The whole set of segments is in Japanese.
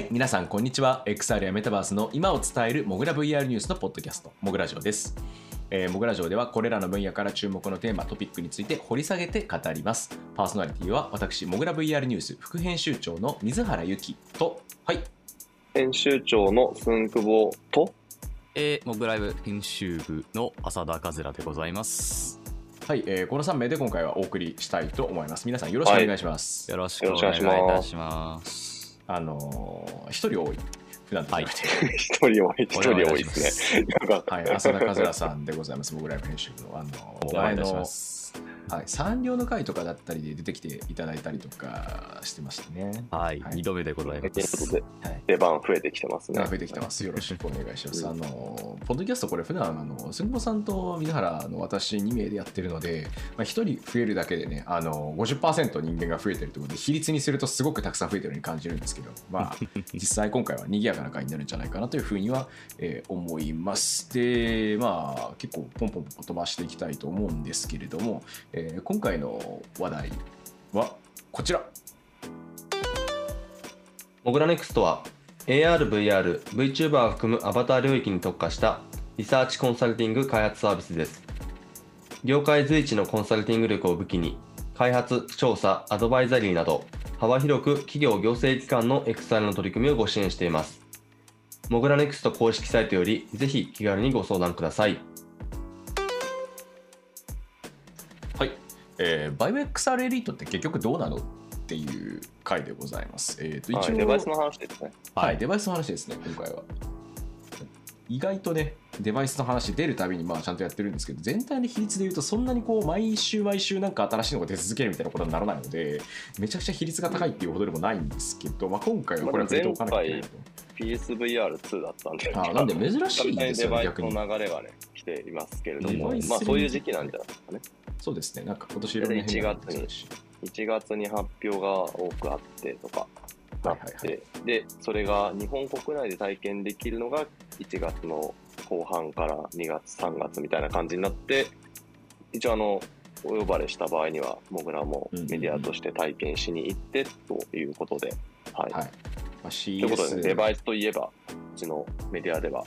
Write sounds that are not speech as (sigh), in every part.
はい、皆さんこんにちは。XR やメタバースの今を伝えるモグラ VR ニュースのポッドキャスト、モグラジオです。えー、モグラジオではこれらの分野から注目のテーマ、トピックについて掘り下げて語ります。パーソナリティは私、モグラ VR ニュース副編集長の水原由紀と、はい、編集長の寸久保と、えー、モグライブ編集部の浅田和良でございます。はい、えーこの3名で今回はお送りしたいと思います。皆さんよろしくお願いします。よろしくお願いいたします。あのー一人多い。普段と比べて。一人多い、一人多いですね。はい、浅田和良さんでございます。モグライブ編集部の、あのお願いいたし前のはい、産業の会とかだったりで出てきていただいたりとかしてましたね。はい、はい二度目でございまということす。で、はい。出番増えてきてますね。増えてきてます。よろしくお願いします。うんあの、ポッドキャストこれ普段、あの、杉本さんと水原の私2名でやってるので、まあ、1人増えるだけでね、あの、50%人間が増えてるということで、比率にするとすごくたくさん増えてるように感じるんですけど、まあ、(laughs) 実際今回は賑やかな回になるんじゃないかなというふうには、えー思います。で、まあ、結構ポンポンポン飛ばしていきたいと思うんですけれども、えー今回の話題はこちら。モグラネクストは AR、VR、VTuber を含むアバター領域に特化したリサーチコンサルティング開発サービスです。業界随一のコンサルティング力を武器に、開発、調査、アドバイザリーなど、幅広く企業行政機関の XR の取り組みをご支援しています。モグラネクスト公式サイトより、ぜひ気軽にご相談ください。えー、バイオ XR エリートって結局どうなのっていう回でございます。えー、と一応、はい、デバイスの話ですね。はい、デバイスの話ですね、今回は。意外とね、デバイスの話出るたびにまあちゃんとやってるんですけど、全体の比率で言うと、そんなにこう毎週毎週なんか新しいのが出続けるみたいなことにならないので、めちゃくちゃ比率が高いっていうほどでもないんですけど、まあ、今回はこれは触れておかなきゃいけないと。PSVR2 だったんで、あなんで珍しいですよね、逆に。の流れがね、来ていますけれどもまあそういう時期なんじゃないですかね。そうですね、なんか今年いろんな変なのが出てたし1月に発表が多くあってとかなって、でそれが日本国内で体験できるのが1月の後半から2月3月みたいな感じになって一応あのお呼ばれした場合には僕らもメディアとして体験しに行ってということで、はいはい。まあ、ということで、ね、CS デバイスといえばうちのメディアでは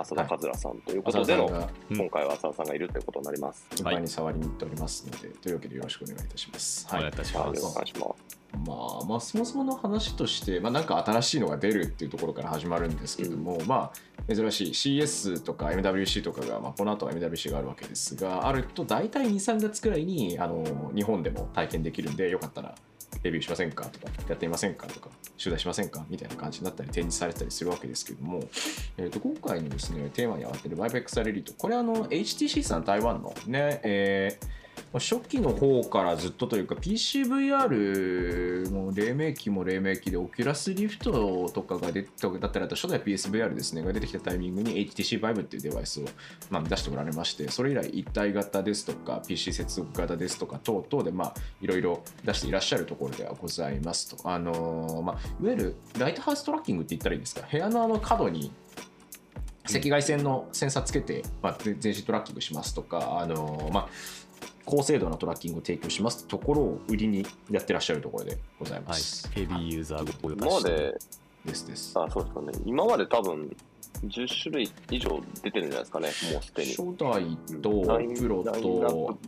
浅田和良さんということでの、浅田さんがうん今回は浅田さんがいるということになります。頻繁に触りに行っておりますので、というわけでよろしくお願いいたします。お願いいたしはい、おます。願いします。まあ、まあそもそもの話として、まあ、なんか新しいのが出るっていうところから始まるんですけども、まあ珍しい CS とか MWC とかが、まあ、この後は MWC があるわけですがあると大体23月くらいにあの日本でも体験できるんでよかったらレビューしませんかとかやってみませんかとか取材しませんかみたいな感じになったり展示されたりするわけですけども、えー、と今回のですねテーマに上がってる VIPEX アレリート。これあの HTC さん台湾のね、えー初期の方からずっとというか PCVR の黎明期も黎明期でオキュラスリフトとかが出てだったりあと初代 PSVR ですねが出てきたタイミングに HTC Vive っていうデバイスを、まあ、出しておられましてそれ以来一体型ですとか PC 接続型ですとか等々でまあいろいろ出していらっしゃるところではございますと。あのーまあいわゆるライトハウストラッキングって言ったらいいですか？部屋のあの角に赤外線のセンサーつけて、まあ、全身トラッキングしますとか、あのーまあ、高精度なトラッキングを提供しますところを売りにやってらっしゃるところでございまはいす。、ヘビーユーザーご用今までですです。あそうですかね。今まで多分、10種類以上出てるんじゃないですかね、もうすでに。初代とプロと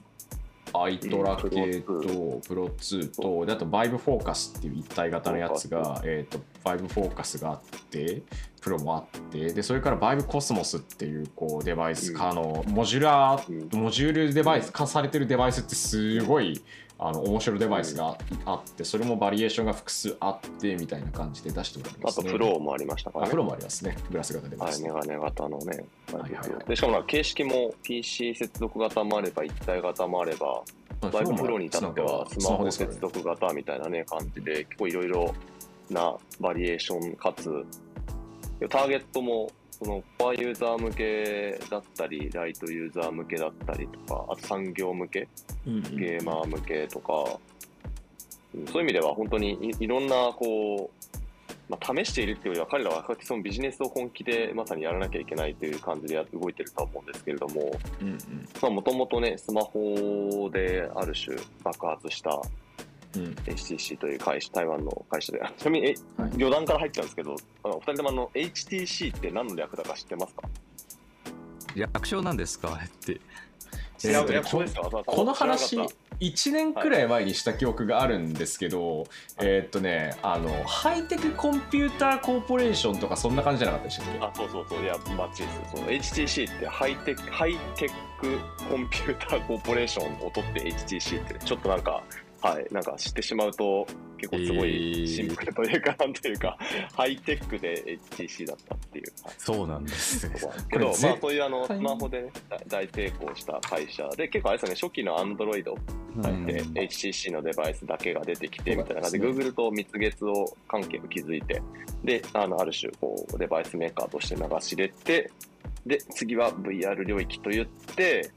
プアイトラ系プとプロ2とであとバイブフォーカスっていう一体型のやつが、えー、とバイブフォーカスがあってプロもあってでそれからバイブコスモスっていうこうデバイス化のモジュラーうん。モジュールデバイス化されてるデバイスってすごいあの面白いデバイスがあってそれもバリエーションが複数あってみたいな感じで出しておられます、ね、あと、プロもありましたからね。あプロもありますね。グラス型デバイはい、ス、メガネ型のね。はいはいはい。でしかも形式も PC 接続型もあれば、一体型もあれば、まあバイブプロに至ってはスマホ接続型みたいなね、感じで、結構いろいろなバリエーションかつ、ターゲットも、そのコアユーザー向けだったり、ライトユーザー向けだったりとか、あと産業向け、うんうん。ゲーマー向けとか、うんそういう意味では本当にいいろんなこう、まあ、試しているっていうよりは彼らはそのビジネスを本気でまさにやらなきゃいけないという感じでや動いてるとは思うんですけれどももともとねスマホである種爆発したうん HTC という会社、台湾の会社で、ちなみに、えはい余談から入っちゃうんですけど、あのお二人ともあの HTC って何の略だか知ってますか？略称なんですか？あれって。えーこの話知らなかっ1年くらい前にした記憶があるんですけど、えーっとねあのハイテクコンピューターコーポレーションとかそんな感じじゃなかったでしたっけ？たあ、そうそうそう、いや、バッチリです。その HTC ってハイテク、ハイテクコンピューターコーポレーションを取って HTC って、ちょっとなんか、はい、なんか知ってしまうと、結構すごえいーシンプルというか、なんというか、ハイテクで HTC だったっていう。はい。そうなんですね。けど、まあ、そういうあのスマホでね、大成功した会社で、結構あれですよね、初期の Android うん。で HCC のデバイスだけが出てきてみたいな感じで、Google と蜜月を関係を築いて、で、あの、ある種、こう、デバイスメーカーとして流し入れて、で、次は VR 領域と言って、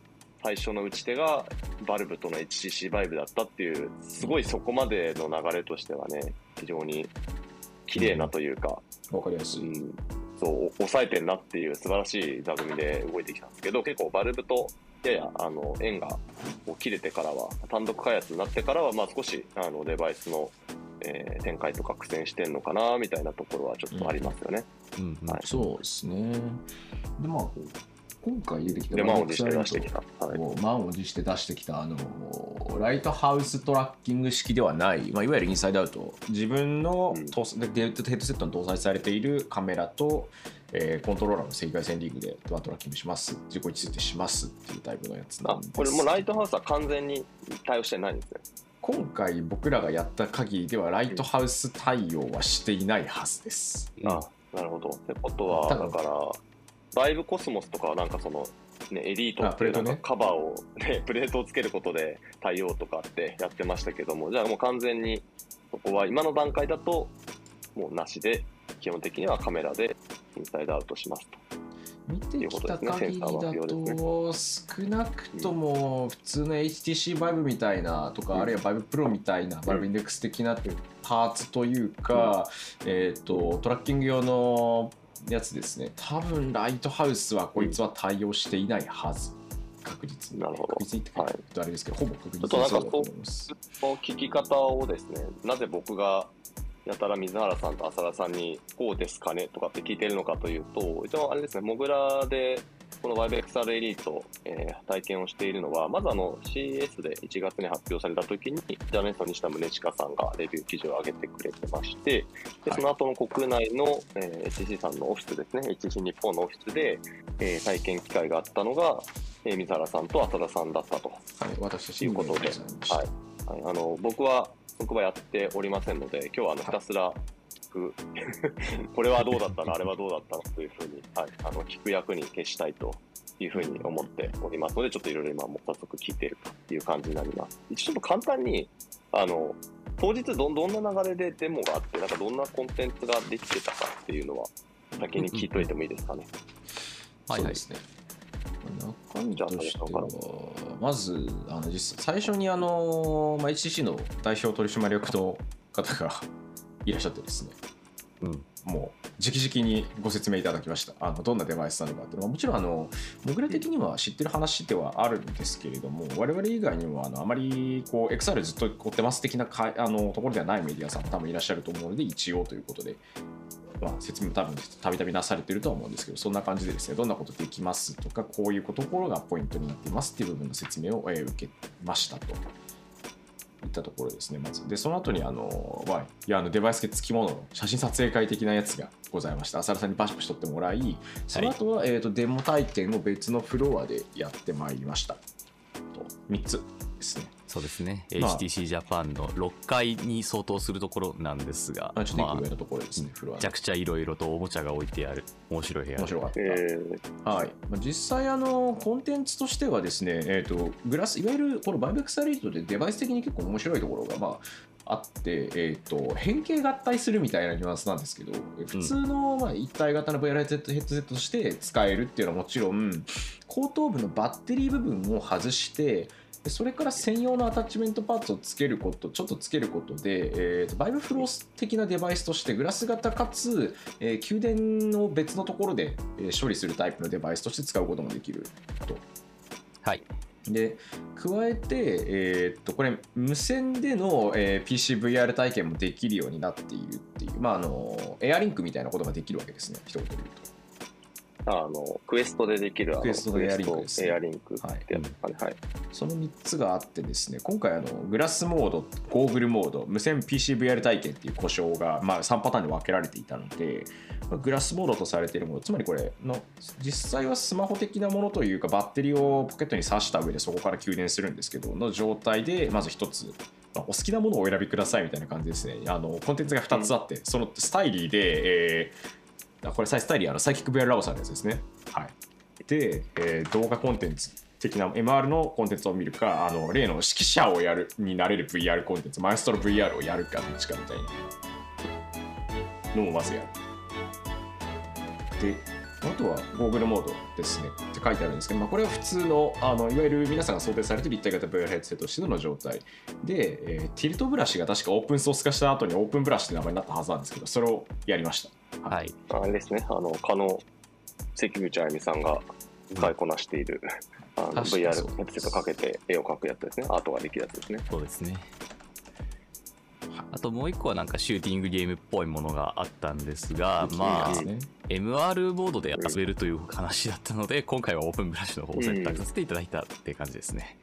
最初の打ち手がバルブとの HCC バイブだったっていう、すごいそこまでの流れとしてはね、非常に綺麗なというか、わかりやすい、うん、そう、抑えてんなっていう素晴らしい座組で動いてきたんですけど、結構バルブとややあの縁が切れてからは、単独開発になってからは、まあ少しあのデバイスの、えー展開とか苦戦してんのかなみたいなところはちょっとありますよね。うん。うん。はい。そうですね。でまあ今回出てきたで、満を持して出してきた。はい。を満を持して出してきたあのライトハウストラッキング式ではない、まあ、いわゆるインサイドアウト自分のうんヘッドセットに搭載されているカメラと、えーコントローラーの赤外線リングでドアトラッキングします自己位置設定しますっていうタイプのやつなんです、あこれもうライトハウスは完全に対応してないんですね。今回僕らがやった限りではライトハウス対応はしていないはずです、あなるほど。ってことは、だから、バイブコスモスとかはなんかその、ね、エリートあっていうカバーを、ね、(laughs) プレートをつけることで対応とかってやってましたけども、じゃあもう完全に、そこは今の段階だと、もうなしで、基本的にはカメラでインサイドアウトしますと。見てきた限りだと少なくとも普通の HTC バイブみたいなとか、うん。あるいはバイブプロみたいな、バイブインデックス的なパーツというか、えー、とトラッキング用のやつですね。多分ライトハウスはこいつは対応していないはず。確実に。なるほど。確実にって言うとあれですけど、ほぼ確実にちょっとなんかそうだと思います。この聞き方をですね、なぜ僕がやたら水原さんと浅田さんにこうですかねとかって聞いてるのかというと、一応あれですね、モグラでこの YBXR エリート、えー体験をしているのは、まずあの CS で1月に発表された時に、ジャーナリストの西田宗近さんがレビュー記事を上げてくれてまして、ではい。その後の国内の、えー HTC さんのオフィスですね、HTC 日本のオフィスで、えー体験機会があったのが、えー水原さんと浅田さんだったと。はい、私たちいうことではい。はい、あの僕は僕はやっておりませんので、今日はあのひたすら聞く、(laughs) これはどうだったの、あれはどうだったの？というふうに、はい、あの聞く役に徹したいというふうに思っておりますので、ちょっといろいろ今、もう早速聞いているという感じになります。一応ちょっと簡単に、あの当日どんどんな流れでデモがあって、なんかどんなコンテンツができてたかっていうのは、先に聞いといてもいいですかね。はいはいそうですね。中身としては、まず、あの実際最初にあの、まあ、HTC の代表取締役の方がいらっしゃってですね、うんもう直々にご説明いただきました。あのどんなデバイスなのかっていうのは、もちろんあの、モグラ的には知ってる話ではあるんですけれども、我々以外にもあのあまりこう XR ずっと追ってます的なかあのところではないメディアさんも多分いらっしゃると思うので、一応ということで、まあ、説明も多分たびたびなされてるとは思うんですけど、そんな感じでですね、どんなことできますとか、こういうところがポイントになっていますっていう部分の説明を、えー受けましたと。いったところですね、まず。で、その後にあの、まあ、いやあのデバイス付き物の写真撮影会的なやつがございました。浅田さんにバシバシ撮ってもらい、その後は、えー、とデモ体験を別のフロアでやってまいりました。と3つですね。そうですね、まあ。HTC ジャパンの6階に相当するところなんですが、あちょっと上のところですね、フロアの。めちゃくちゃいろいろとおもちゃが置いてある面白い部屋面白かった。えーはい、まあ実際あの、コンテンツとしてはですね、えー、とグラスいわゆるこの VIVE XR Elite でデバイス的に結構面白いところが、まあ、あって、えー、と変形合体するみたいなニュアンスなんですけど、普通の、まあ、一体型の VR ヘッドセットとして使えるっていうのはもちろん、後頭部のバッテリー部分を外して、でそれから専用のアタッチメントパーツをつけること、ちょっとつけることで、えーとバイブフロー的なデバイスとしてグラス型かつ、えー給電を別のところで、えー処理するタイプのデバイスとして使うこともできると。はいで加えて、えー、っとこれ無線での、えー、PCVR 体験もできるようになっているっていう、まあ、あのエアリンクみたいなことができるわけですね一言で言うと。あのクエストでできるクエストエアリンクです、ね、エアリンクってやつ、はい、はい、その3つがあってですね今回あのグラスモードゴーグルモード無線 PCVR 体験っていう故障が、まあ、3パターンに分けられていたのでグラスモードとされているものつまりこれの実際はスマホ的なものというかバッテリーをポケットに挿した上でそこから給電するんですけどの状態でまず1つお好きなものをお選びくださいみたいな感じですね。あのコンテンツが2つあって、うん、そのスタイリーで、えーこれサイスタイリーあのサイキック VR ラボさんのやつですね。はい、で、えー、動画コンテンツ的な MR のコンテンツを見るかあの例の指揮者をやるになれる VR コンテンツマエストロ VR をやるかどっちかみたいなのをまずやる。であとは Google モードですねって書いてあるんですけど、まあ、これは普通のあのいわゆる皆さんが想定されている立体型 VR ヘッドセットとしての状態で、えー、ティルトブラシが確かオープンソース化した後にオープンブラシって名前になったはずなんですけどそれをやりました。はい、あれですね。あの加納関口あゆみさんが使いこなしている、うん、あの VR ヘッドセットかけて絵を描くやつですね。アートができるやつですね。そうですね。あともう一個はなんかシューティングゲームっぽいものがあったんですが、まあ、MR ボードで遊べるという話だったので、今回はオープンブラシの方を選択させていただいたっていう感じですね。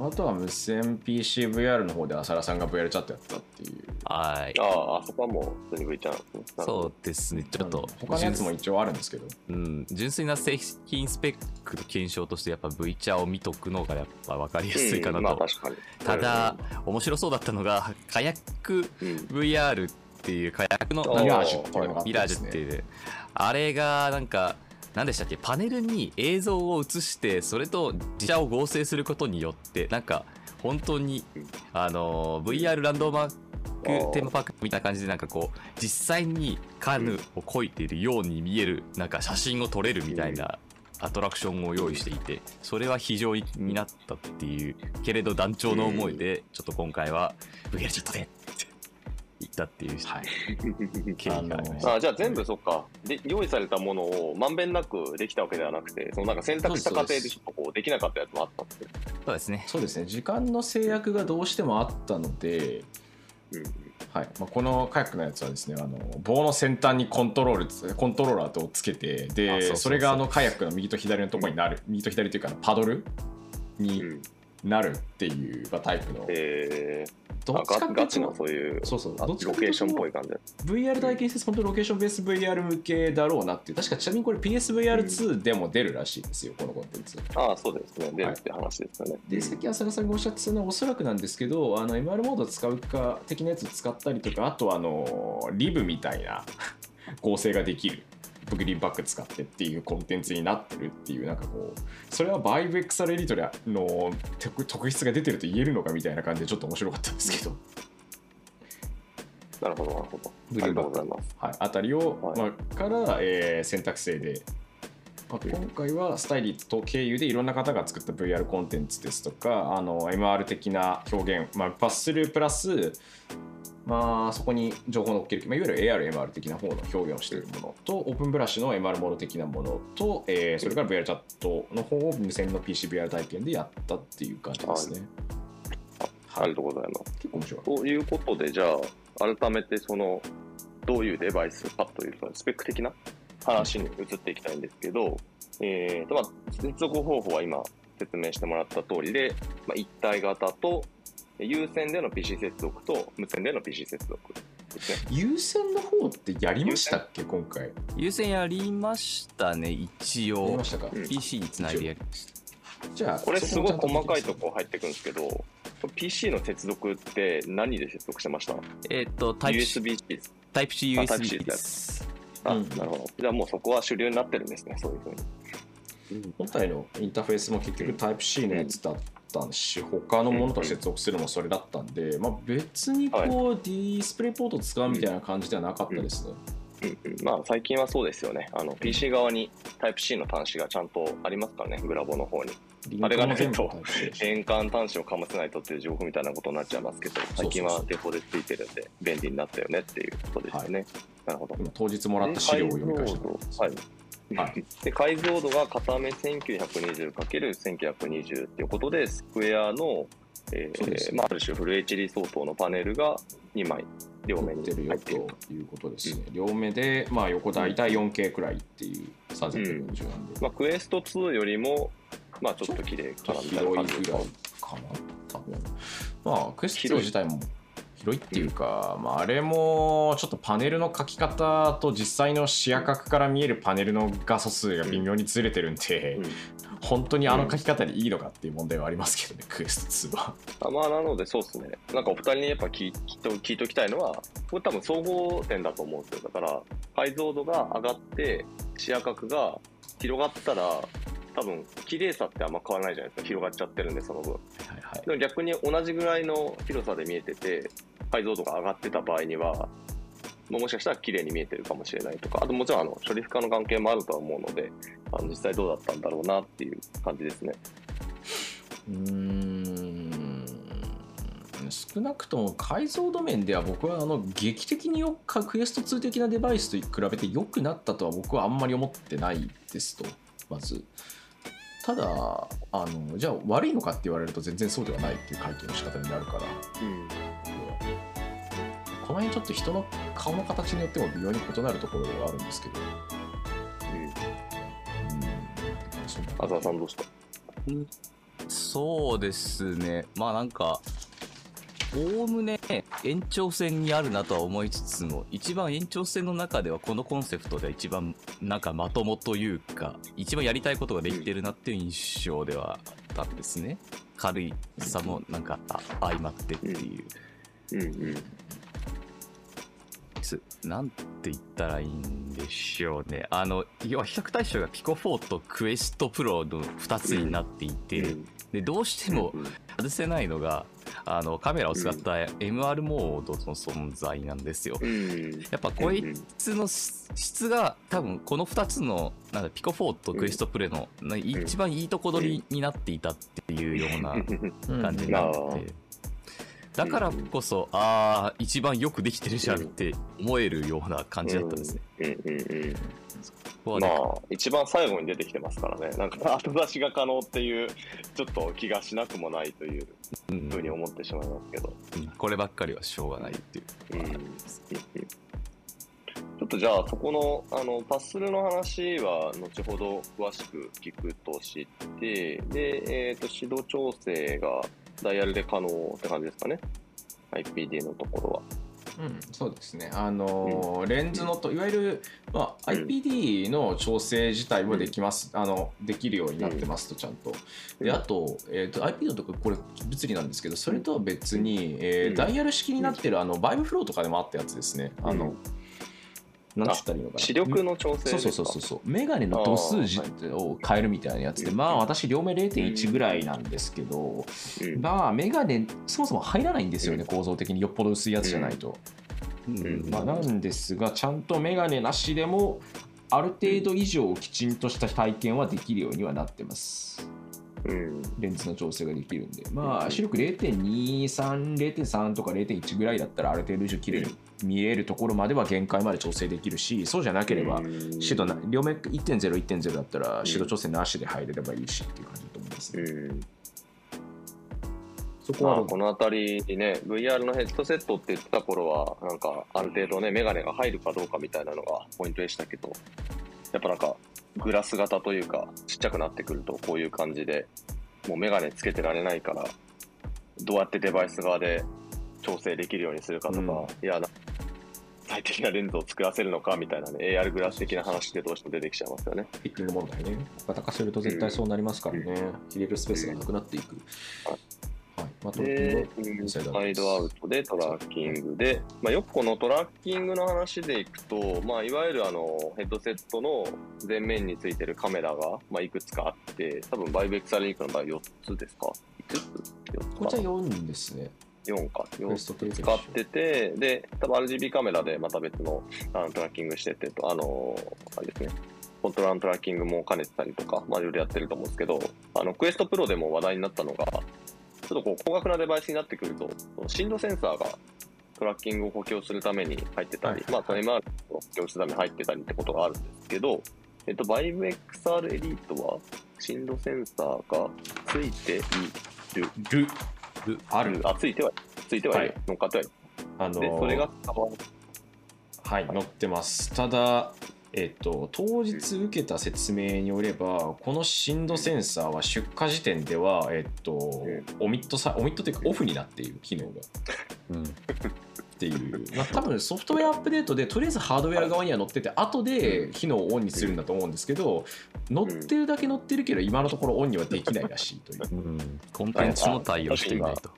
あとは無線 PCVR の方で浅田さんが VR チャットやったっていう。はい。ああ、あそこはもう普通に V チャンそうですね、ちょっと。他のやつも一応あるんですけど。うん、純粋な製品スペックと検証としてやっぱ V チャを見とくのがやっぱ分かりやすいかなと。まあ確かに。ただ、面白そうだったのが、カヤック VR っていう火薬のミラージュっていうのがミラージュっていうあれがなんか何でしたっけ？パネルに映像を映してそれと自社を合成することによってなんか本当にあの VR ランドマークテーマパークみたいな感じでなんかこう実際にカヌーをこいているように見えるなんか写真を撮れるみたいなアトラクションを用意していてそれは非常になったっていうけれど団長の思いでちょっと今回は VR ちょっとで行ったっていう、はい、経緯がありました。あじゃあ全部そっか。で、用意されたものをまんべんなくできたわけではなくて、そのなんか選択した過程でちょっとこうできなかったやつもあったんですそうですね。そうですね。時間の制約がどうしてもあったので、うんはい。まあ、このカヤックのやつはですねあの棒の先端にコントロールコントローラーをつけてでそれがあのカヤックの右と左のところになる、右と左というかパドルになるっていう、まあ、タイプの、えー、どっちかガチのそういうそうそうどっちかロケーションっぽい感じ。VR 体験施設本当ロケーションベース VR 向けだろうなっていう。確かちなみにこれ PSVR2 でも出るらしいですよ、うん、このコンテンツ。ああそうですね。出るって話ですよね、はい、でさっき浅田さんがおっしゃってたのはおそらくなんですけどあの MR モード使うか的なやつ使ったりとかあとあのリブみたいな (laughs) 合成ができるグリーンバック使ってっていうコンテンツになってるっていうなんかこうそれはバイブ XR エリートの特質が出てると言えるのかみたいな感じでちょっと面白かったんですけど。なるほどなるほど。グリーンバックはい、あたりを、はい、まあ、から、えー、選択制でまあ、今回はスタイリット経由でいろんな方が作った VR コンテンツですとかあの MR 的な表現、まあ、パススループラスまあ、そこに情報を乗っける、まあ、いわゆる AR、MR 的な方の表現をしているものと、オープンブラシの MR モード的なものと、えー、それから VR チャットの方を無線の PCVR 体験でやったっていう感じですね。はい、ありがとうございます。結構面白い。ということで、じゃあ、改めてその、どういうデバイスかというスペック的な話に移っていきたいんですけど、えーとまあ、接続方法は今説明してもらった通りで、まあ、一体型と有線での PC 接続と無線での PC 接続ですね。有線の方ってやりましたっけ？今回。有線やりましたね、一応。やりましたか ?PC につないでやりました。じゃあ、これすごい細かいとこ入ってくるんですけど、PC の接続って何で接続してました？えっ、と、タイプ USB-C です。タイプ C USB です。あ、なるほど。じゃあもうそこは主流になってるんですね、そういうふうに。本体のインターフェースも結局タイプ C のやつだったし他のものと接続するのもそれだったんで、まあ、別にこう、はい、ディスプレイポート使うみたいな感じではなかったですね。うんうん、まあ最近はそうですよね。あの PC 側に Type-C の端子がちゃんとありますからね、グラボの方に。あれがないと変換端子をかませないとっていう情報みたいなことになっちゃいますけど、最近はデフォでついてるんで便利になったよねっていうことですよね。はい、なるほど。当日もらった資料を読み返してはい。はい、で解像度が片目 1920×1920 っていうことで、スクエアの、えーまあ、ある種フル HD 相当のパネルが2枚両目に入ってるということですね。うん、両目で、まあ、横大体 4K くらいっていう3040なんで。うん、まあ、クエスト2よりも、まあ、ちょっと綺麗かなみたいな感じぐらいかな、多分。まあ、クエスト2自体も広いっていうか、うん、まあ、あれもちょっとパネルの書き方と実際の視野角から見えるパネルの画素数が微妙にずれてるんで、うん、本当にあの書き方でいいのかっていう問題はありますけどね、(laughs) クエスト2は。あまあ、なのでそうですね、なんかお二人にやっぱ聞い聞いておきたいのは、これ多分総合点だと思うんですよ。だから、解像度が上がって、視野角が広がったら、多分綺麗さってあんま変わらないじゃないですか。広がっちゃってるんでその分、はいはい、でも逆に同じぐらいの広さで見えてて解像度が上がってた場合にはもしかしたら綺麗に見えてるかもしれないとかあともちろんあの処理負荷の関係もあるとは思うのであの実際どうだったんだろうなっていう感じですね。うん。少なくとも解像度面では僕はあの劇的によくクエスト2的なデバイスと比べて良くなったとは僕はあんまり思ってないですと。まず。ただあのじゃあ悪いのかって言われると全然そうではないっていう回答の仕方になるから、うん、この辺ちょっと人の顔の形によっても微妙に異なるところがあるんですけど、うん。うん、浅田さんどうですか、うん、そうですね。まあなんかおおむね延長線にあるなとは思いつつも一番延長線の中ではこのコンセプトで一番なんかまともというか一番やりたいことができてるなっていう印象ではあったんですね軽いさもなんか相まってっていう。うんうんなんて言ったらいいんでしょうね。あの、要は比較対象がピコ4とクエストプロの2つになっていて、うん、で、どうしても外せないのが、あのカメラを使った MR モードの存在なんですよ。やっぱこいつの質が多分この2つのなんだピコ4とクエストプレの一番いいとこ取りになっていたっていうような感じになって。だからこそ、ああ、一番よくできてるじゃんって思えるような感じだったんですね。まあ、一番最後に出てきてますからね、なんか (laughs) 後出しが可能っていう、ちょっと気がしなくもないというふうに思ってしまいますけど。うん、こればっかりはしょうがないっていう。うん、ちょっとじゃあ、そこのあのパッスルの話は後ほど詳しく聞くとして、で、えっ、ー、と、指導調整がダイヤルで可能って感じですかね。IPD のところは。うん、そうですね。あの、うん、レンズのといわゆる、まあ、IPD の調整自体もできます、うん、あのできるようになってますとちゃんと。であと,、えーと、IPD のとここれ物理なんですけどそれとは別に、えー、ダイヤル式になってるあのバイブフローとかでもあったやつですね。あの、なんつったらいいのかな。視力の調整そうそうそうそう。メガネの度数を変えるみたいなやつでまあ私両目0.1ぐらいなんですけど、まあメガネそもそも入らないんですよね、構造的に。よっぽど薄いやつじゃないと、うん。まあ、なんですがちゃんとメガネなしでもある程度以上きちんとした体験はできるようにはなってます。うん、レンズの調整ができるんで、まあ、視力0.23、0.3とか0.1ぐらいだったら、ある程度以上綺麗に見えるところまでは限界まで調整できるし、そうじゃなければ、シド両目1.0、1.0だったら、シド調整なしで入れればいいしっていう感じだと思いますね。うん。そこはこの辺りね、VR のヘッドセットって言ってた頃は、なんかある程度ね、メガネが入るかどうかみたいなのがポイントでしたけど、やっぱなんかグラス型というか、ちっちゃくなってくるとこういう感じで、もうメガネつけてられないから、どうやってデバイス側で調整できるようにするかとか、うん、いや、最適なレンズを作らせるのかみたいなね、AR グラス的な話ってどうしても出てきちゃいますよね。フィッティング問題ね。型化すると絶対そうなりますからね。うん、入れるスペースがなくなっていく。うんまあ、で、サイドアウトでトラッキングで、まあ、よくこのトラッキングの話でいくと、まあ、いわゆるあのヘッドセットの前面についてるカメラが、まあ、いくつかあって、多分バイブエクサリンクの場合4つですか ?5 つ ?4 つこちら4ですね。4か。4つ使ってて、で、多分 RGB カメラでまた別のあのトラッキングしててと、あの、あれですね。コントローラートラッキングも兼ねてたりとか、まあ、いろいろやってると思うんですけど、あの、クエストプロでも話題になったのが、ちょっとこう高額なデバイスになってくると、振動センサーがトラッキングを補強するために入ってたり、はい、まあ、タイマーを補強するために入ってたりってことがあるんですけど、えっと、バイブ XR エリートは、振動センサーがついている。るるあるあ、ついてはいる。ついてはいる。はい乗っかってはいる。あので、それがはい載ってますただえっと、当日受けた説明によればこの振動センサーは出荷時点では、えっと、オミットさオミットというかオフになっている機能が。うん。っていう、まあ、多分ソフトウェアアップデートでとりあえずハードウェア側には載ってて後で機能をオンにするんだと思うんですけど載ってるだけ載ってるけど今のところオンにはできないらしいという。うん。コンテンツも対応していないと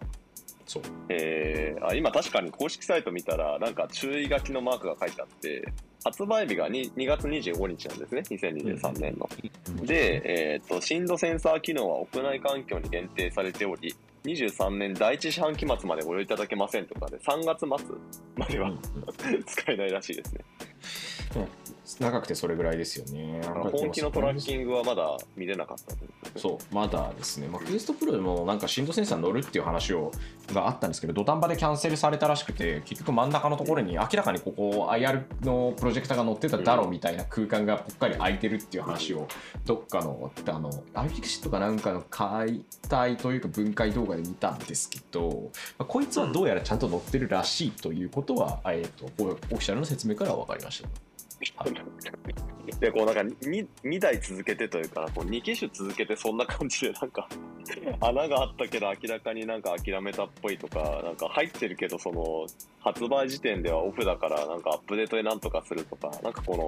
そう。えー、あ今確かに公式サイト見たら、なんか注意書きのマークが書いてあって、発売日が 2, 2月25日なんですね、2023年の。で、えっ、と、振動センサー機能は屋内環境に限定されており、23年第一四半期末までご用意いただけませんとかで、3月末まではうん。う (laughs) ん使えないらしいですね。長くてそれぐらいですよね。本気のトラッキングはまだ見れなかったねそう。まだですね、まあ、クエストプロでもなんか振動センサー乗るっていう話をがあったんですけど土壇場でキャンセルされたらしくて結局真ん中のところに明らかにここ IR のプロジェクターが乗ってただろうみたいな空間がぽっかり空いてるっていう話をどっかのあのアイフィクシットかなんかの解体というか分解動画で見たんですけど、まあこいつはどうやらちゃんと乗ってるらしいということは、えー、とオフィシャルの説明からは分かりました。いで、こうなんか 2, 2台続けてというか、こう2機種続けてそんな感じでなんか穴があったけど明らかになんか諦めたっぽいとか、なんか入ってるけどその発売時点ではオフだからなんかアップデートでなんとかするとか、なんかこの、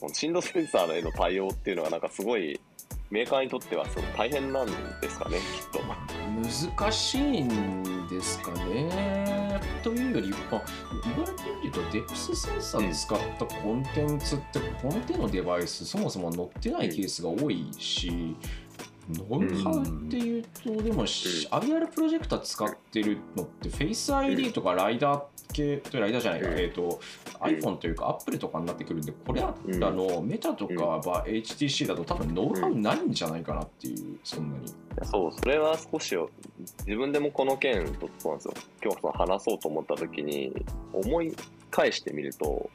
この振動センサーへの対応っていうのがなんかすごいメーカーにとってはすごい大変なんですかね、きっと。難しいんですかね。というより、まあ、言われてみるとデプスセンサーで使ったコンテンツってこの手のデバイスそもそも載ってないケースが多いしノウハウっていうと、でも、IR プロジェクター使ってるのって Face ID とかライダー系ライダーじゃないか、えっ、と iPhone というか Apple とかになってくるんでこれらのメタとか、まあ HTC だと多分ノウハウないんじゃないかなっていうそんなに。そう、それは少し自分でもこの件とそうなんですよ。今日話そうと思った時に思い返してみると、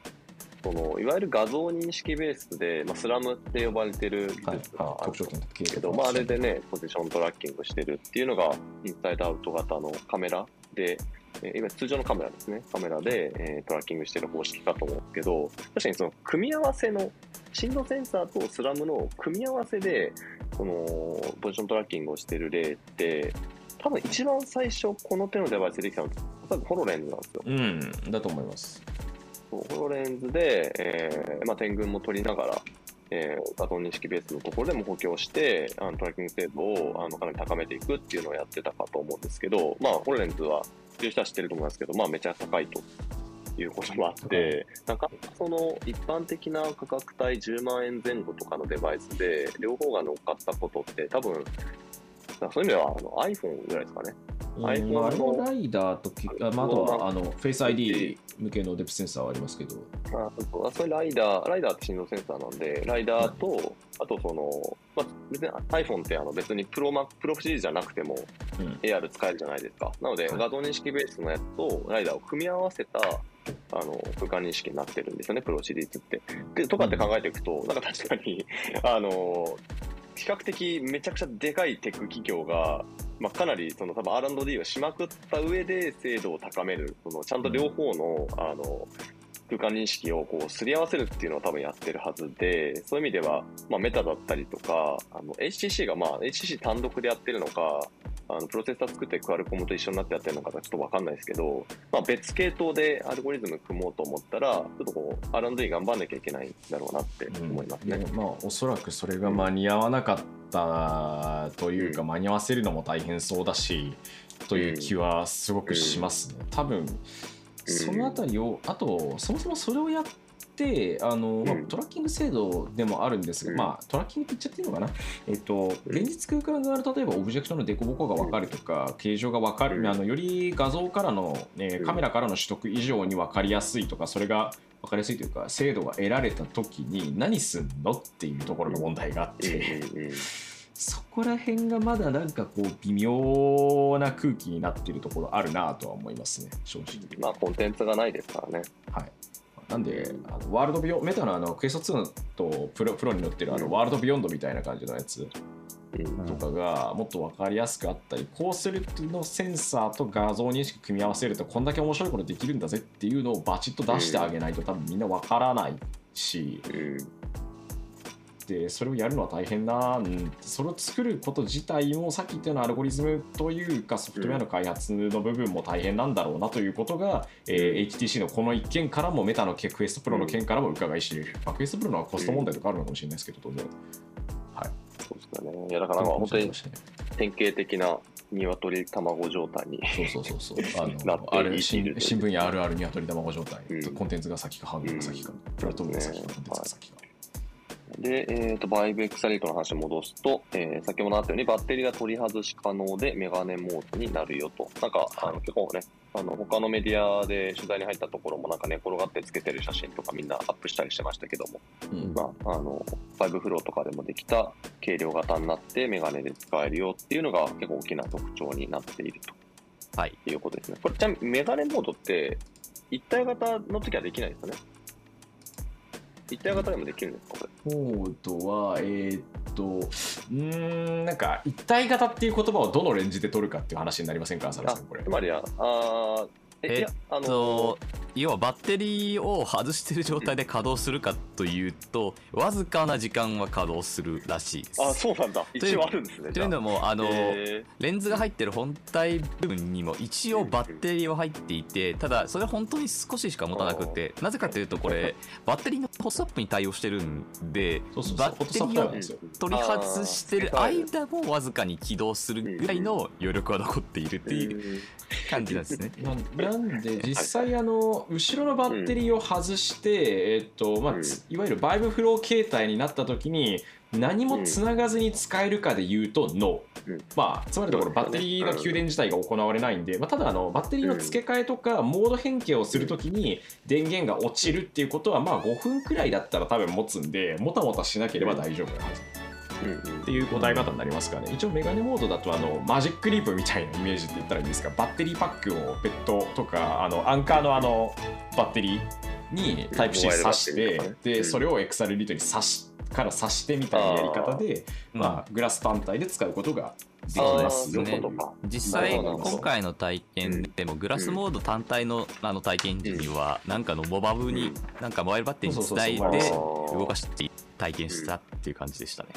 そのいわゆる画像認識ベースで、まあ、スラムって呼ばれてる技はい術があるけけど、まあ、あれでね、ポジショントラッキングしてるっていうのが、インサイドアウト型のカメラ。で、えー今通常のカメラですね、カメラで、えートラッキングしてる方式かと思うんですけど、確かにその組み合わせの、振動センサーとスラムの組み合わせで、そのポジショントラッキングをしてる例って、多分一番最初この手のデバイスでできたのって、多分ホロレンズなんですよ。うん、だと思います。そうホロレンズで、えーまあ、点群も取りながら、えー画像認識ベースのところでも補強して、あのトラッキング精度をあのかなり高めていくっていうのをやってたかと思うんですけど、まあ、ホロレンズは、知ってる人は知ってると思いますけど、まあ、めちゃ高いということもあって、なかなかその一般的な価格帯10万円前後とかのデバイスで、両方が乗っかったことって、多分そういう意味ではあの iPhone ぐらいですかね。iPhone まあ、あれのもライダーとき、あまあ、あとはあの Face ID 向けのデプスセンサーはありますけど、あそうそれライダー、ライダーって振動センサーなんで、ライダーと、あとその、まあ、別に iPhone ってあの別にプロマプロシリーズじゃなくてもうん。AR 使えるじゃないですか。なので、はい。画像認識ベースのやつとライダーを組み合わせた、あの、空間認識になってるんですよね、プロシリーズって。で、とかって考えていくと、なんか確かに、あの、比較的めちゃくちゃでかいテック企業が、まあ、かなりその多分 R&D をしまくった上で精度を高める、そのちゃんと両方の、あの、空間認識をこうすり合わせるっていうのを多分やってるはずで、そういう意味では、まあ、メタだったりとか、あの HTC がまあ HTC 単独でやってるのか、あのプロセッサー作ってクアルコムと一緒になってやってるのかちょっとわかんないですけど、まあ、別系統でアルゴリズム組もうと思ったら、ちょっとこう R&D 頑張んなきゃいけないんだろうなって思いますね。でまあ、おそらくそれが間に合わなかったというか、うん間に合わせるのも大変そうだしという気はすごくしますね。多分そのあたりを、あとそもそもそれをやってあの、まあうん。トラッキング制度でもあるんですが、うん。まあ、トラッキングって言っちゃっていいのかな、えっと、現実空間側の例えばオブジェクトの凸凹が分かるとか、形状が分かる、うん。あのより画像からの、ね、カメラからの取得以上に分かりやすいとかそれが分かりやすいというか精度が得られた時に何すんのっていうところが問題があっうんて、そこら辺がまだなんかこう微妙な空気になっているところあるなとは思いますね正直。まあコンテンツがないですからね。はいなんであのワールドビヨメタのあのクエスト2とプロプロに載ってるあのワールドビヨンドみたいな感じのやつとかがもっと分かりやすくあったりこうするのセンサーと画像認識組み合わせるとこんだけ面白いことできるんだぜっていうのをバチッと出してあげないと多分みんな分からないし、でそれをやるのは大変なんそれを作ること自体もさっき言ったようなアルゴリズムというかソフトウェアの開発の部分も大変なんだろうなということが、えー HTC のこの一件からもメタのクエストプロの件からも伺い知れる、まあ、クエストプロのはコスト問題とかあるのかもしれないですけど当然はい。そうですかね。いや、だから本当に典型的な鶏卵状態に。そうそうそうそう。(laughs) あなってのあれい新聞やあるある鶏卵状態、うん。コンテンツが先かハードウェアが先か、プラットフォームが先か、ね。コンテンツが先か。で、えー、とバイブエクサリートの話を戻すと、えー先ほどあったようにバッテリーが取り外し可能でメガネモードになるよと。なんか、あの結構ね、あの他のメディアで取材に入ったところもなんか寝転がってつけてる写真とかみんなアップしたりしてましたけども、うんまあ、あの、5フローとかでもできた軽量型になってメガネで使えるよっていうのが結構大きな特徴になっているはい。ということですね。これちなみにメガネモードって一体型の時はできないですよね。一体型でもできるんですか？これ。モードは、えーっと、うーん、なんか、一体型っていう言葉をどのレンジで取るかっていう話になりませんか、浅田さん、これつ。まりは、あーえ、えいや、あのと要はバッテリーを外してる状態で稼働するかというとわずかな時間は稼働するらしいです。あ、そうなんだ。という一応あるんですね。というのもあの、えレンズが入ってる本体部分にも一応バッテリーは入っていてただそれは本当に少ししか持たなくてなぜかというとこれバッテリーのホストアップに対応してるんでそうそうそうバッテリーを取り外してる間もわずかに起動するぐらいの余力は残っているっていう感じなんですね。な (laughs) なんで実際あの後ろのバッテリーを外して、えっとまあ、ついわゆるバイブフロー形態になった時に何もつながずに使えるかで言うと NO、うん。まあ、つまりのところバッテリーの給電自体が行われないんで、まあ、ただあのバッテリーの付け替えとかモード変形をするときに電源が落ちるっていうことはまあ5分くらいだったら多分持つんでもたもたしなければ大丈夫なはずっていう答え方になりますかね。一応メガネモードだとあのマジックリープみたいなイメージって言ったらいいんですか。バッテリーパックをベッドとかあのアンカーのあのバッテリーにタイプ C 挿してでうんそれをエクサルリートに挿しから挿してみたいなやり方でうん。まあグラス単体で使うことができますよそういうことか。実際今回の体験でもグラスモード単体のあの体験時にはなんかのモバブになんかモバイルバッテリーにつないで動かして体験したっていう感じでしたね。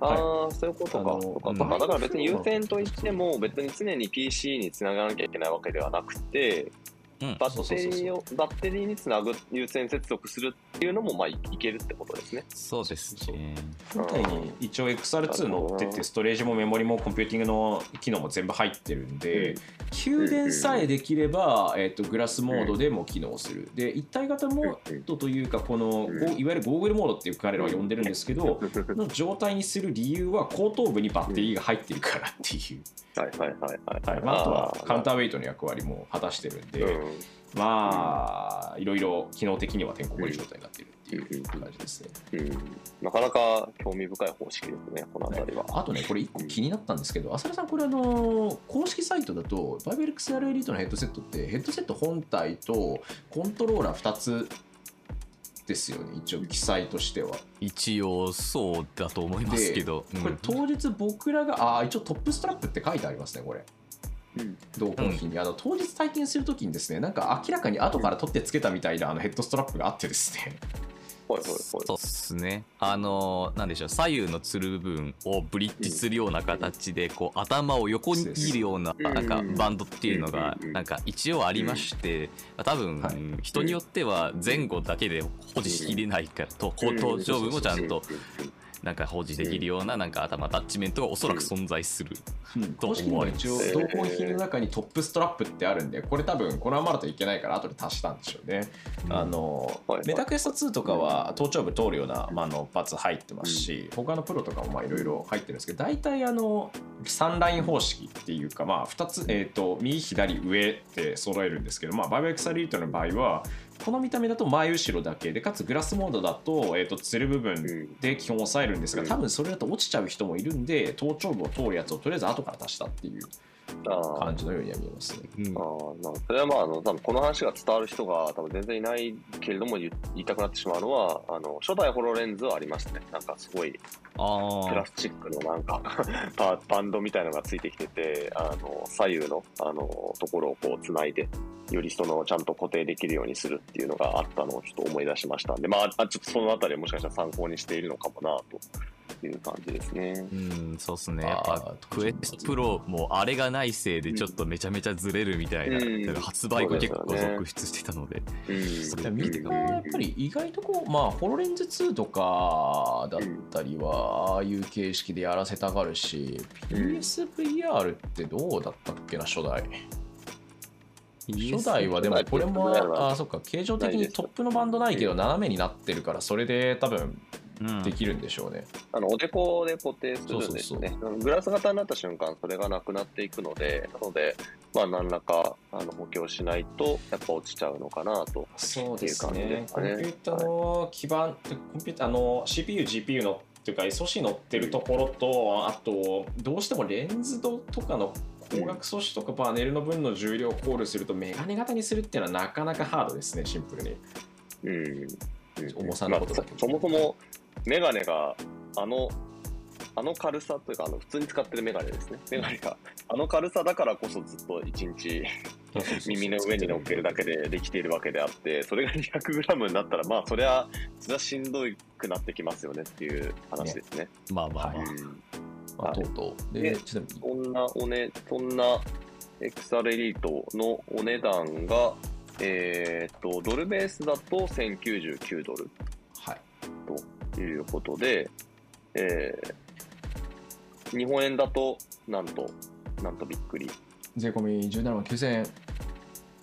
ああ、そういうことか。そうかうん。そうかだから別に優先といっても、別に常に PC につながなきゃいけないわけではなくて、うんバッテリーを、バッテリーにつなぐ優先接続するっていうのも、まあい、いけるってことですね。そうですね。本体に一応 XR2 乗っててストレージもメモリもコンピューティングの機能も全部入ってるんで、給電さえできれば、えっとグラスモードでも機能する。で一体型モードというかこのゴいわゆるゴーグルモードっていう彼らは呼んでるんですけど (laughs) の状態にする理由は後頭部にバッテリーが入ってるからっていう、はいはいはいはい。はいまあ、あとはカウンターウェイトの役割も果たしてるんで、うんまあいろいろ機能的にはてんこ盛り状態になってるっていう感じですね。うん、なかなか興味深い方式ですね、この辺りは。あとね、これ1個気になったんですけど、浅田さん、これあの公式サイトだと、バイベル XR エリートのヘッドセットって、ヘッドセット本体とコントローラー2つですよね、一応記載としては。一応そうだと思いますけど。これうん当日僕らが、あー一応トップストラップって書いてありますね、これ。うん同梱品に、あの当日体験するときにですね、なんか明らかに後から取ってつけたみたいなあのヘッドストラップがあってですね、はいはいはい。そうっすね。あのなんでしょう。左右のつる部分をブリッジするような形で、こう頭を横に切るようなうん。なんかバンドっていうのがうん。なんか一応ありまして、多分、はい。人によっては前後だけで保持しきれないからと後頭上部もちゃん。となんか保持できるようななんか頭アタッチメントがおそらく存在する。と公式にも思われます。一応同梱品の中にトップストラップってあるんでこれ多分このままだといけないから後で足したんでしょうね、あのはいはい。メタクエスト2とかは頭頂部通るような、まあ、あのパーツ入ってますし、他のプロとかもまあいろいろ入ってるんですけど大体あの3ライン方式っていうか、まあ、2つ、えー、と右左上って揃えるんですけど、まあ、バイブエクサリートの場合はこの見た目だと前後ろだけでかつグラスモードだと,、えー、とつる部分で基本押さえるんですがうん。多分それだと落ちちゃう人もいるんで頭頂部を通るやつをとりあえず後から足したっていう感じのようには見えますね。うんあーなそれはまあ、あの、多分この話が伝わる人が多分全然いないけれども言言いたくなってしまうのは、あの、初代ホロレンズはありましたね。なんかすごい、あプラスチックのなんか (laughs) パバンドみたいのがついてきてて、あの、左右の、あの、ところをこう繋いで、よりその、ちゃんと固定できるようにするっていうのがあったのをちょっと思い出しましたんで、まあ、あちょっとそのあたりはもしかしたら参考にしているのかもな、という感じですね。うん、そうっすね。やっぱ、クエストプロもあれがないせいで、ちょっとめちゃめちゃずれるみたいな、うん。だから発売後結構続出してたので、うん。いや見た目はやっぱり意外とこう、まあ、ホロレンズ2とかだったりは、ああいう形式でやらせたがるし、うん。PSVR ってどうだったっけな、初代。初代はでもこれも、あそっか、形状的にトップのバンドないけど、斜めになってるから、それで多分うんできるんでしょうね。あの、おでこで固定するんですそうね。グラス型になった瞬間、それがなくなっていくので、なので、まあ、何らか、あの、補強しないと、やっぱ落ちちゃうのかなと。そうですねコンピュータの基盤、コンピュータあの CPU、GPU のっていうか SOC 乗ってるところと、あとどうしてもレンズとかの光学素子とかパネルの分の重量を考慮するとメガネ型にするっていうのはなかなかハードですね、シンプルに。うん。うん重さのことだけどまあそそもそも、メガネが、あの、あの軽さというか、あの、普通に使ってるメガネですね。メガネが、あの軽さだからこそずっと一日耳の上に乗っけるだけでできているわけであって、それが 200g になったら、まあ、それは、それはしんどくなってきますよねっていう話ですね。まあまあまあ。はいうんまあ、とうとう。で、でそんなおね、そんなエリートのお値段が、えーっと、ドルベースだと1099ドルはい。ということで、えー日本円だと、なんと、なんとびっくり、税込み17万9000円。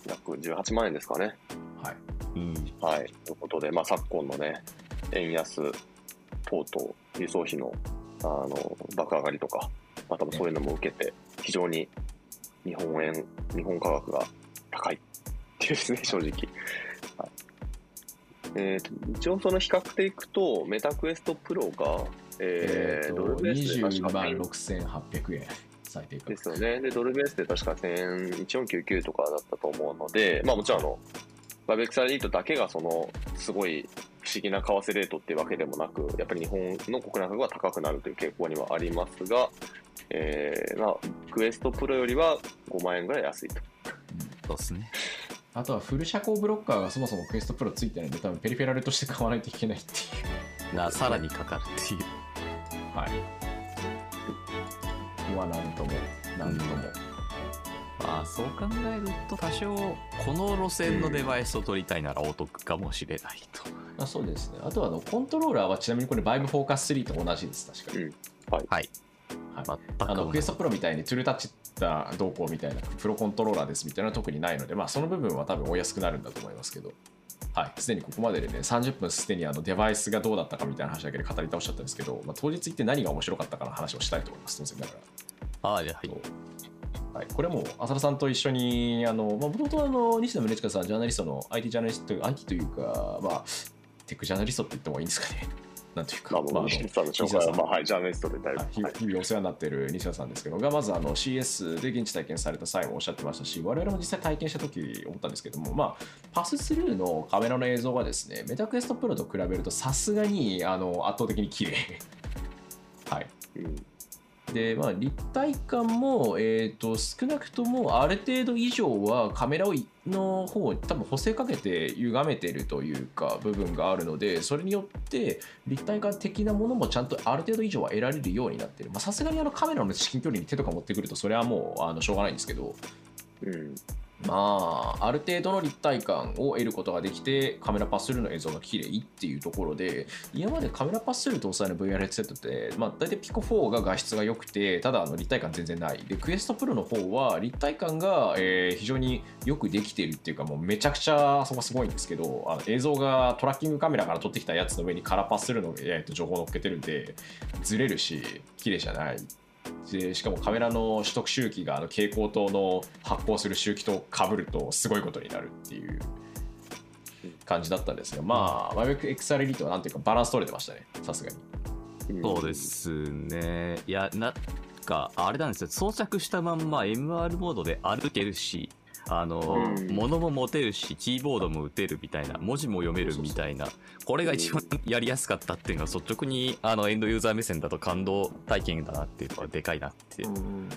約18万円ですかね。はい。うん。はい。ということで、まあ、昨今のね、円安等々、輸送費の、あの、爆上がりとか、まあ、多分そういうのも受けて、非常に日本円、日本価格が高いっていうですね、正直。はいえーと一応その比較でいくと、メタクエストプロが、えーえっ、ドルと、ベースで確20か万6800円。最低価です格。よね。で、ドルベースで確か1499とかだったと思うので、まあもちろんあの、バーベクサリートだけがその、すごい不思議な為替レートっていうわけでもなく、やっぱり日本の国内価格が高くなるという傾向にはありますが、えー、まあ、クエストプロよりは5万円ぐらい安いと。そうっすね。あとはフル遮光ブロッカーがそもそもクエストプロついてないんで、多分ペリフェラルとして買わないといけないっていう。な、さらにかかるっていう。はい。ここはなんとも、なんとも。まあ、そう考えると、多少、この路線のデバイスを取りたいならお得かもしれないと。あそうですね。あとはあのコントローラーはちなみにこれ、バイブフォーカス3と同じです、確かに。はい。はい全くあのクエストプロみたいにトゥルータッチだどうこうみたいなプロコントローラーですみたいなのは特にないので、まあ、その部分は多分お安くなるんだと思いますけど、はい、すでにここまででね30分すでにあのデバイスがどうだったかみたいな話だけで語り倒しちゃったんですけど、まあ、当日行って何が面白かったかの話をしたいと思います当然だから。ああ、じゃあ、はい。はい、これも浅田さんと一緒に、もともとあの西野宗近さん、ジャーナリストの IT ジャーナリスト、IT というか、まあ、テックジャーナリストって言ってもいいんですかね。なんというか、まあ、僕、まあ西野さんの紹介は、まあ、はい、ジャーナリストでだいぶ。はい日々お世話になっている西田さんですけどがまずあの CS で現地体験された際もおっしゃってましたし我々も実際体験した時思ったんですけども、まあ、パススルーのカメラの映像はですねメタクエストプロと比べるとさすがにあの圧倒的に綺麗。(laughs) はい。うんでまあ、立体感も、えー、と少なくともある程度以上はカメラをいの方を多分補正かけて歪めてるというか部分があるのでそれによって立体感的なものもちゃんとある程度以上は得られるようになってる。まあさすがにあのカメラの至近距離に手とか持ってくるとそれはもうあのしょうがないんですけど。うんまあある程度の立体感を得ることができてカメラパスルーの映像が綺麗っていうところで今までカメラパスルー搭載の VR ヘッドセットって、まあ、大体ピコ4が画質が良くてただあの立体感全然ないでクエストプロの方は立体感が、えー非常によくできてるっていうかもうめちゃくちゃそこすごいんですけどあの映像がトラッキングカメラから撮ってきたやつの上にカラパスルーの、えーと情報を載っけてるんでずれるし綺麗じゃない。でしかもカメラの取得周期があの蛍光灯の発光する周期と被るとすごいことになるっていう感じだったんですがまあ YBXR エリートはなんていうかバランス取れてましたねさすがにそうですね。いや、なん、かあれなんですよ装着したまんま MR モードで歩けるしあの、うん。物も持てるしキーボードも打てるみたいな文字も読めるみたいなこれが一番やりやすかったっていうのが率直にあのエンドユーザー目線だと感動体験だなっていうのがでかいなって、う。ん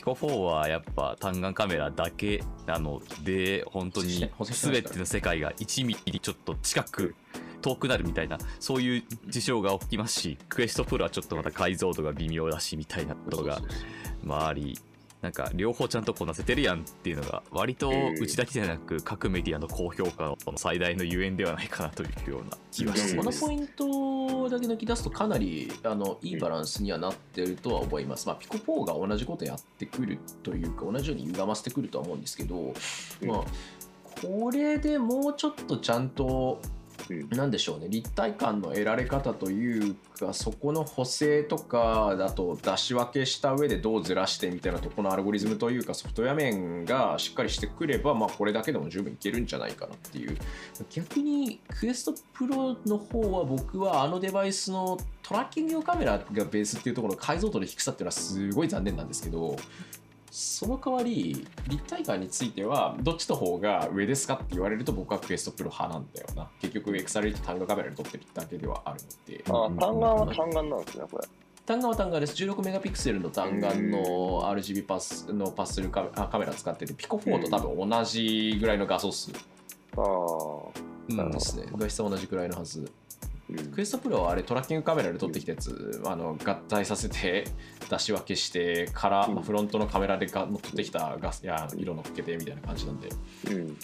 ピコ4はやっぱ単眼カメラだけなので本当に全ての世界が1ミリちょっと近く遠くなるみたいなそういう事象が起きますしクエストプロはちょっとまた解像度が微妙だしみたいなことがそうそうそう。まあありなんか両方ちゃんとこなせてるやんっていうのが割とうちだけじゃなく各メディアの高評価の最大のゆえんではないかなというような気はしていますこのポイントだけ抜き出すとかなりあのいいバランスにはなってるとは思います。まあ、ピコポーが同じことやってくるというか同じように歪ませてくるとは思うんですけど、まあ、これでもうちょっとちゃんとうん。なんでしょうね。立体感の得られ方というかそこの補正とかだと出し分けした上でどうずらしてみたいなとこのアルゴリズムというかソフトウェア面がしっかりしてくれば、まあ、これだけでも十分いけるんじゃないかなっていう。逆にクエストプロの方は僕はあのデバイスのトラッキング用カメラがベースっていうところの解像度の低さっていうのはすごい残念なんですけどその代わり立体感についてはどっちの方が上ですかって言われると僕はクエストプロ派なんだよな。結局 XR と単画カメラで撮ってるだけではあるのであ、単眼は単眼なんですね、これ。単眼は単眼です。16メガピクセルの単眼の RGB パスのパスするカメあカメラ使っててピコ4と多分同じぐらいの画素数ああ。うんですね。画質は同じくらいのはず。うんクエストプロはあれトラッキングカメラで撮ってきたやつ、あの合体させて出し分けしてから、うん。まあフロントのカメラでが撮ってきたガスや色乗っけてみたいな感じなんで。うん。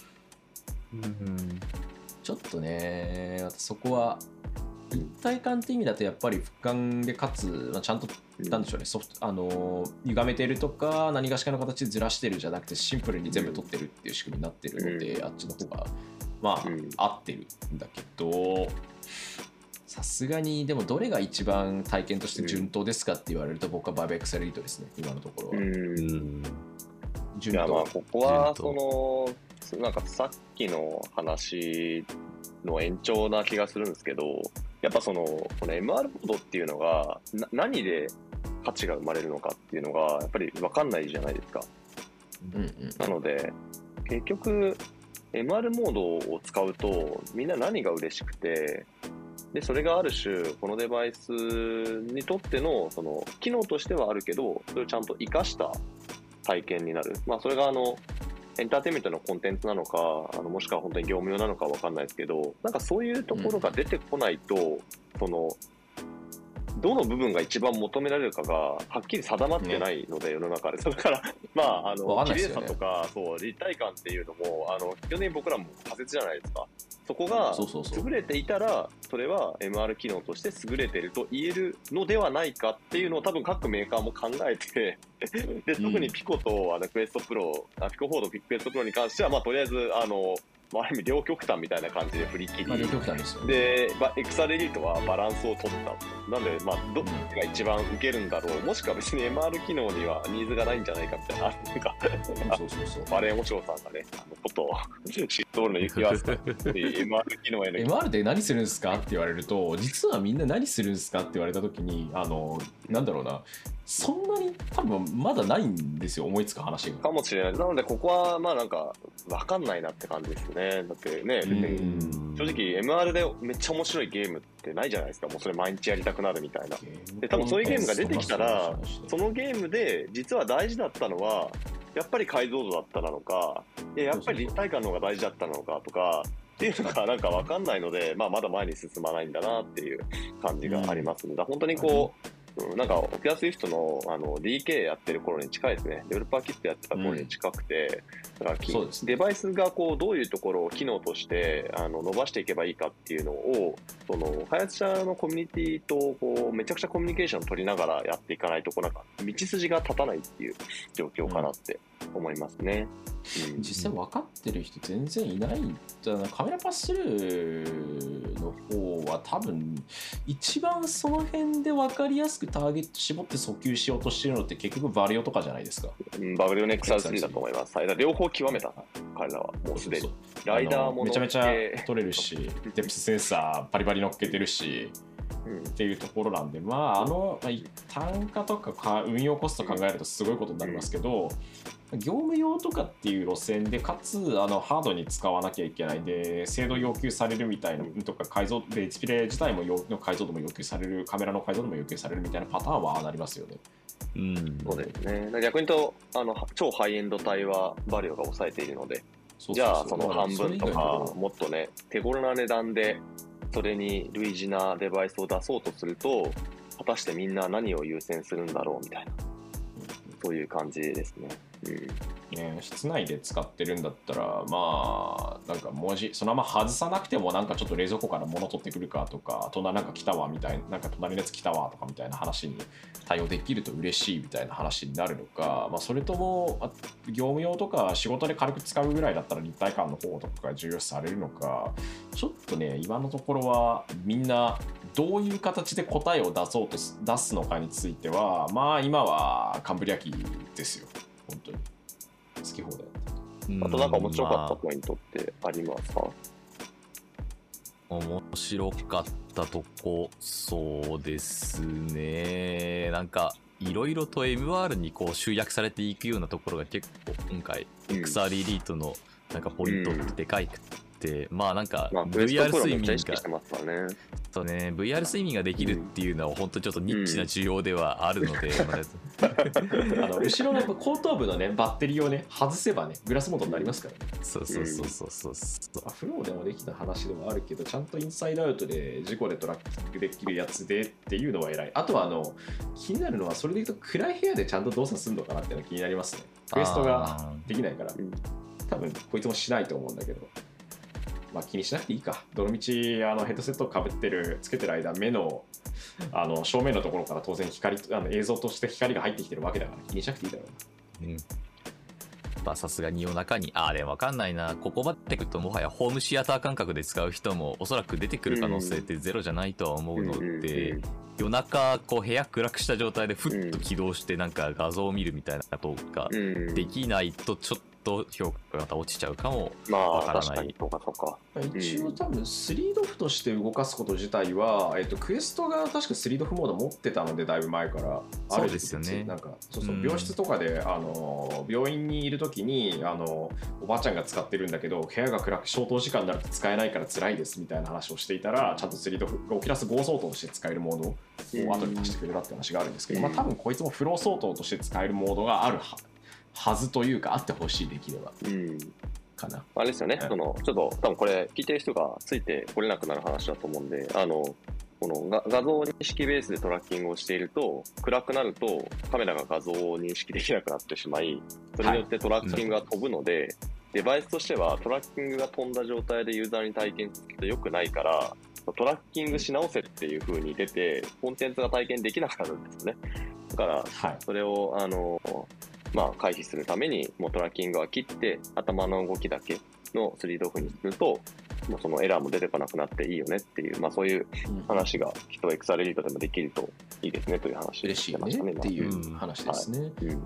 ちょっとねそこは一体感って意味だとやっぱり俯瞰でかつ、まあ、ちゃんとなんでしょうねソフトあの歪めてるとか何がしかの形でずらしてるじゃなくてシンプルに全部撮ってるっていう仕組みになってるので、あっちの方がまあ、うん合ってるんだけどさすがにでもどれが一番体験として順当ですかって言われると僕はバーベックスエリートですね今のところは、うん。順当まあ、ここは、順その、なんかさっきの話の延長な気がするんですけど、やっぱその、この MR モードっていうのが、な何で価値が生まれるのかっていうのが、やっぱり分かんないじゃないですか。うんうんなので、結局、MR モードを使うと、みんな何が嬉しくて、で、それがある種、このデバイスにとっての、その、機能としてはあるけど、それをちゃんと活かした体験になる。まあ、それがあの、エンターテインメントのコンテンツなのか、あのもしくは本当に業務用なのかわかんないですけど、なんかそういうところが出てこないと、その、どの部分が一番求められるかがはっきり定まってないので、世の中で。だから、まあ、あの、綺麗さとか、そう、立体感っていうのも、あの、基本的に僕らも仮説じゃないですか。そこが優れていたら、それは MR 機能として優れていると言えるのではないかっていうのを多分各メーカーも考えて、で、特にピコとあのクエストプロ、あピコ4とクエストプロに関しては、まあ、とりあえず、あの、まあ、ある意味両極端みたいな感じで振り切り、まあ両極端ですよね。で、まあ、エクサレリートはバランスを取った。なんで、まあ、どっちが一番受けるんだろう。もしくは別に MR 機能にはニーズがないんじゃないかみたいな、なんか、そうそうそう。(laughs) バレーモショウさんがね、あのことを知っとるの言いますか MR 機能への。MR で何するんですか？って言われると実はみんな何するんですか？って言われた時にあのなんだろうなそんなに多分まだないんですよ思いつく話がかもしれない。なので、ここは、まあなんか、わかんないなって感じですね。だってね、正直 MR でめっちゃ面白いゲームってないじゃないですか。もうそれ毎日やりたくなるみたいな。で、多分そういうゲームが出てきたら、そのゲームで実は大事だったのは、やっぱり解像度だったなのか、いややっぱり立体感の方が大事だったのかとか、っていうのがなんかわかんないので、まあまだ前に進まないんだなっていう感じがありますね。だから本当にこう、うんなんか、オキュラスリフトのあの DK やってる頃に近いですね。デベロッパーキットやってた頃に近くて、だからデバイスがこうどういうところを機能としてあの伸ばしていけばいいかっていうのを、その開発者のコミュニティとこうめちゃくちゃコミュニケーションを取りながらやっていかないと、こうなんか道筋が立たないっていう状況かなって思いますね。うん実際分かってる人全然いないんだなカメラパススルーの方は多分一番その辺で分かりやすくターゲット絞って訴求しようとしてるのって結局バリオとかじゃないですか。うんバグリオネ XR3 だと思います。両方極めた、彼らは。もうすでに。ライダーもめちゃめちゃ乗っけ。撮れるしデプスセンサーバリバリ乗っけてるしっていうところなんで、まあ、あの、まあ、単価とかか運用コスト考えるとすごいことになりますけど、業務用とかっていう路線で、かつあのハードに使わなきゃいけないで、精度要求されるみたいな、とか改造で、ディスプレイ自体もの解像度も要求される、カメラの解像度も要求されるみたいなパターンはなりますよね。うん、そうですね。逆に言うと、あの超ハイエンド帯はバリオが抑えているので、じゃあその半分とか、もっとね、手頃な値段でそれに類似なデバイスを出そうとすると、果たしてみんな何を優先するんだろうみたいな、そういう感じですね。ね、室内で使ってるんだったらまあなんか文字そのまま外さなくてもなんかちょっと冷蔵庫から物取ってくるかとか隣なんか来たわみたいななんか隣のやつ来たわとかみたいな話に対応できると嬉しいみたいな話になるのか、まあ、それとも業務用とか仕事で軽く使うぐらいだったら立体感の方とかが重要視されるのかちょっとね今のところはみんなどういう形で答えを出そうと出すのかについてはまあ今はカンブリア紀ですよ。本当に。好き放題あとなんか面白かったポイントってありますか、まあ、面白かったとこそうですね。なんかいろいろと MR にこう集約されていくようなところが結構今回 XR エリートのなんかポイントってでかいくて、まあなんか VR 睡眠が、そうね、VR 睡眠ができるっていうのは本当ちょっとニッチな需要ではあるので、(laughs) あの後ろの後頭部のねバッテリーをね外せばねグラスモードになりますからね。そうそうそうそうそうそう。フローでもできた話でもあるけどちゃんとインサイドアウトで事故でトラッキングできるやつでっていうのは偉い。あとはあの気になるのはそれでいうと暗い部屋でちゃんと動作するのかなっていうのが気になりますね。クエストができないから。多分こいつもしないと思うんだけど。まあ、気にしなくていいか。どのみちあのヘッドセットをかぶってる、つけてる間、目のあの正面のところから当然光あの映像として光が入ってきてるわけだから気にしなくていいだろうな。うんまあさすがに夜中に、ああ、でもわかんないな。ここまでくるともはやホームシアター感覚で使う人もおそらく出てくる可能性ってゼロじゃないとは思うので、夜中こう部屋暗くした状態でふっと起動してなんか画像を見るみたいなことができないとちょっと評価がまた落ちちゃうかもわからない。まあ、一応多分3ドフとして動かすこと自体は、えっと、クエストが確か3ドフモード持ってたのでだいぶ前から。そうですよね。なんか。そうそう病室とかで、あの病院にいる時にあのおばあちゃんが使ってるんだけど部屋が暗く消灯時間になると使えないから辛いですみたいな話をしていたらちゃんと3ドフオキラス5相当として使えるモードを後に足してくれたって話があるんですけど、まあ、多分こいつもフロー相当として使えるモードがあるははずというか、あってほしい、できれば。うん。かな。あれですよね、その、ちょっと、多分これ、聞いてる人がついてこれなくなる話だと思うんで、あの、この画像認識ベースでトラッキングをしていると、暗くなるとカメラが画像を認識できなくなってしまい、それによってトラッキングが飛ぶので、はい、デバイスとしてはトラッキングが飛んだ状態でユーザーに体験すると良くないから、トラッキングし直せっていう風に出て、コンテンツが体験できなくなるんですね。だから、それを、あの、まあ、回避するために、もうトラッキングは切って、頭の動きだけの3ドオフにすると、もうそのエラーも出てこなくなっていいよねっていう、まあそういう話がきっと XR エリートでもできるといいですねという話でしたね。嬉しいねっていう話ですね。はい。うん。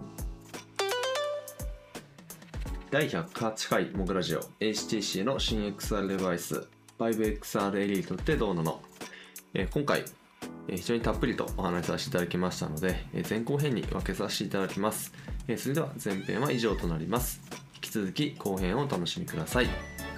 第108回モグラジオ HTC の新 XR デバイス 5XR エリートってどうなの、えー、今回非常にたっぷりとお話しさせていただきましたので前後編に分けさせていただきますそれでは前編は以上となります。引き続き後編をお楽しみください。